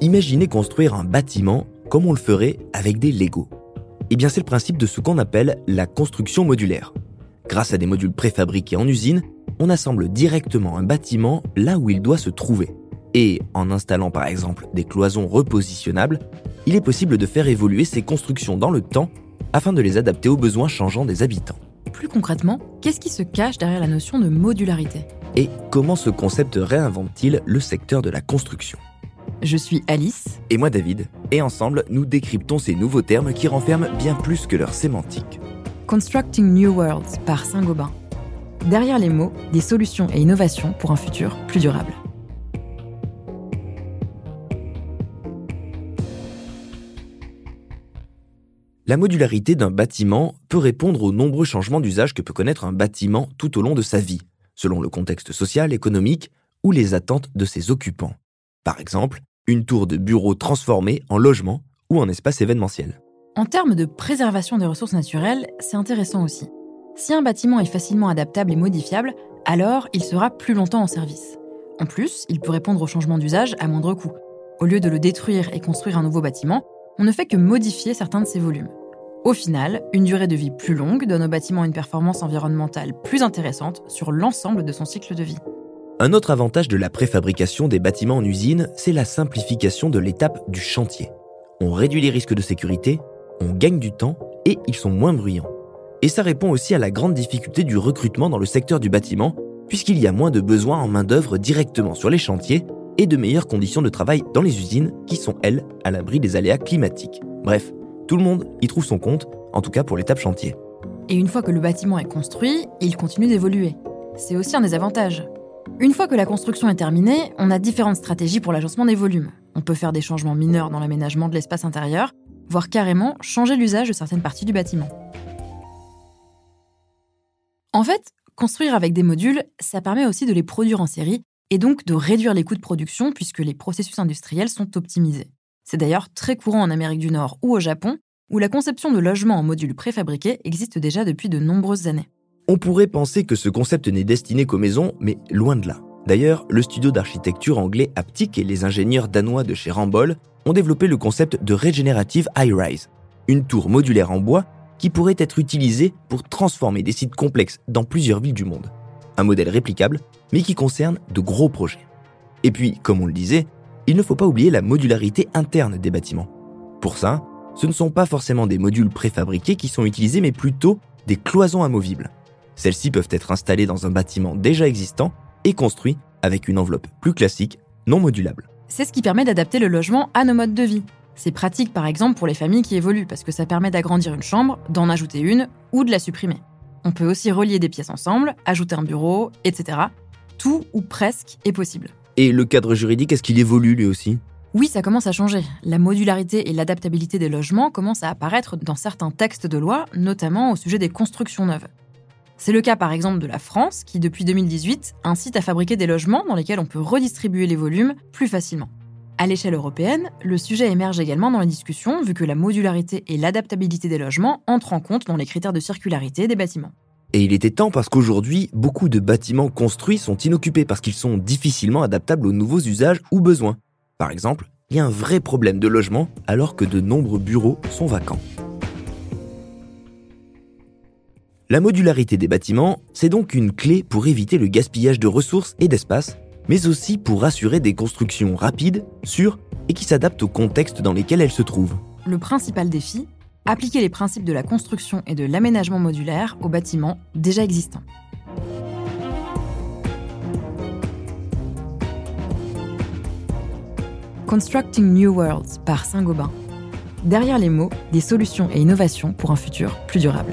Imaginez construire un bâtiment comme on le ferait avec des Lego. Eh bien, c'est le principe de ce qu'on appelle la construction modulaire. Grâce à des modules préfabriqués en usine, on assemble directement un bâtiment là où il doit se trouver. Et en installant par exemple des cloisons repositionnables, il est possible de faire évoluer ces constructions dans le temps afin de les adapter aux besoins changeants des habitants. Plus concrètement, qu'est-ce qui se cache derrière la notion de modularité? Et comment ce concept réinvente-t-il le secteur de la construction Je suis Alice. Et moi David, et ensemble nous décryptons ces nouveaux termes qui renferment bien plus que leur sémantique. Constructing New Worlds par Saint-Gobain. Derrière les mots, des solutions et innovations pour un futur plus durable. La modularité d'un bâtiment peut répondre aux nombreux changements d'usage que peut connaître un bâtiment tout au long de sa vie, selon le contexte social, économique ou les attentes de ses occupants. Par exemple, une tour de bureau transformée en logement ou en espace événementiel. En termes de préservation des ressources naturelles, c'est intéressant aussi. Si un bâtiment est facilement adaptable et modifiable, alors il sera plus longtemps en service. En plus, il peut répondre aux changements d'usage à moindre coût. Au lieu de le détruire et construire un nouveau bâtiment, on ne fait que modifier certains de ses volumes. Au final, une durée de vie plus longue donne au bâtiment une performance environnementale plus intéressante sur l'ensemble de son cycle de vie. Un autre avantage de la préfabrication des bâtiments en usine, c'est la simplification de l'étape du chantier. On réduit les risques de sécurité, on gagne du temps et ils sont moins bruyants. Et ça répond aussi à la grande difficulté du recrutement dans le secteur du bâtiment, puisqu'il y a moins de besoins en main-d'œuvre directement sur les chantiers et de meilleures conditions de travail dans les usines qui sont, elles, à l'abri des aléas climatiques. Bref, tout le monde y trouve son compte, en tout cas pour l'étape chantier. Et une fois que le bâtiment est construit, il continue d'évoluer. C'est aussi un des avantages. Une fois que la construction est terminée, on a différentes stratégies pour l'agencement des volumes. On peut faire des changements mineurs dans l'aménagement de l'espace intérieur, voire carrément changer l'usage de certaines parties du bâtiment. En fait, construire avec des modules, ça permet aussi de les produire en série et donc de réduire les coûts de production puisque les processus industriels sont optimisés. C'est d'ailleurs très courant en Amérique du Nord ou au Japon, où la conception de logements en modules préfabriqués existe déjà depuis de nombreuses années. On pourrait penser que ce concept n'est destiné qu'aux maisons, mais loin de là. D'ailleurs, le studio d'architecture anglais Aptic et les ingénieurs danois de chez Ramboll ont développé le concept de Regenerative High Rise, une tour modulaire en bois qui pourrait être utilisée pour transformer des sites complexes dans plusieurs villes du monde. Un modèle réplicable, mais qui concerne de gros projets. Et puis, comme on le disait, il ne faut pas oublier la modularité interne des bâtiments. Pour ça, ce ne sont pas forcément des modules préfabriqués qui sont utilisés, mais plutôt des cloisons amovibles. Celles-ci peuvent être installées dans un bâtiment déjà existant et construit avec une enveloppe plus classique, non modulable. C'est ce qui permet d'adapter le logement à nos modes de vie. C'est pratique par exemple pour les familles qui évoluent parce que ça permet d'agrandir une chambre, d'en ajouter une ou de la supprimer. On peut aussi relier des pièces ensemble, ajouter un bureau, etc. Tout ou presque est possible. Et le cadre juridique, est-ce qu'il évolue lui aussi? Oui, ça commence à changer. La modularité et l'adaptabilité des logements commencent à apparaître dans certains textes de loi, notamment au sujet des constructions neuves. C'est le cas par exemple de la France, qui depuis 2018 incite à fabriquer des logements dans lesquels on peut redistribuer les volumes plus facilement. À l'échelle européenne, le sujet émerge également dans les discussions vu que la modularité et l'adaptabilité des logements entrent en compte dans les critères de circularité des bâtiments. Et il était temps parce qu'aujourd'hui, beaucoup de bâtiments construits sont inoccupés parce qu'ils sont difficilement adaptables aux nouveaux usages ou besoins. Par exemple, il y a un vrai problème de logement alors que de nombreux bureaux sont vacants. La modularité des bâtiments, c'est donc une clé pour éviter le gaspillage de ressources et d'espace, mais aussi pour assurer des constructions rapides, sûres et qui s'adaptent au contexte dans lesquels elles se trouvent. Le principal défi, appliquer les principes de la construction et de l'aménagement modulaire aux bâtiments déjà existants. Constructing New Worlds par Saint-Gobain. Derrière les mots, des solutions et innovations pour un futur plus durable.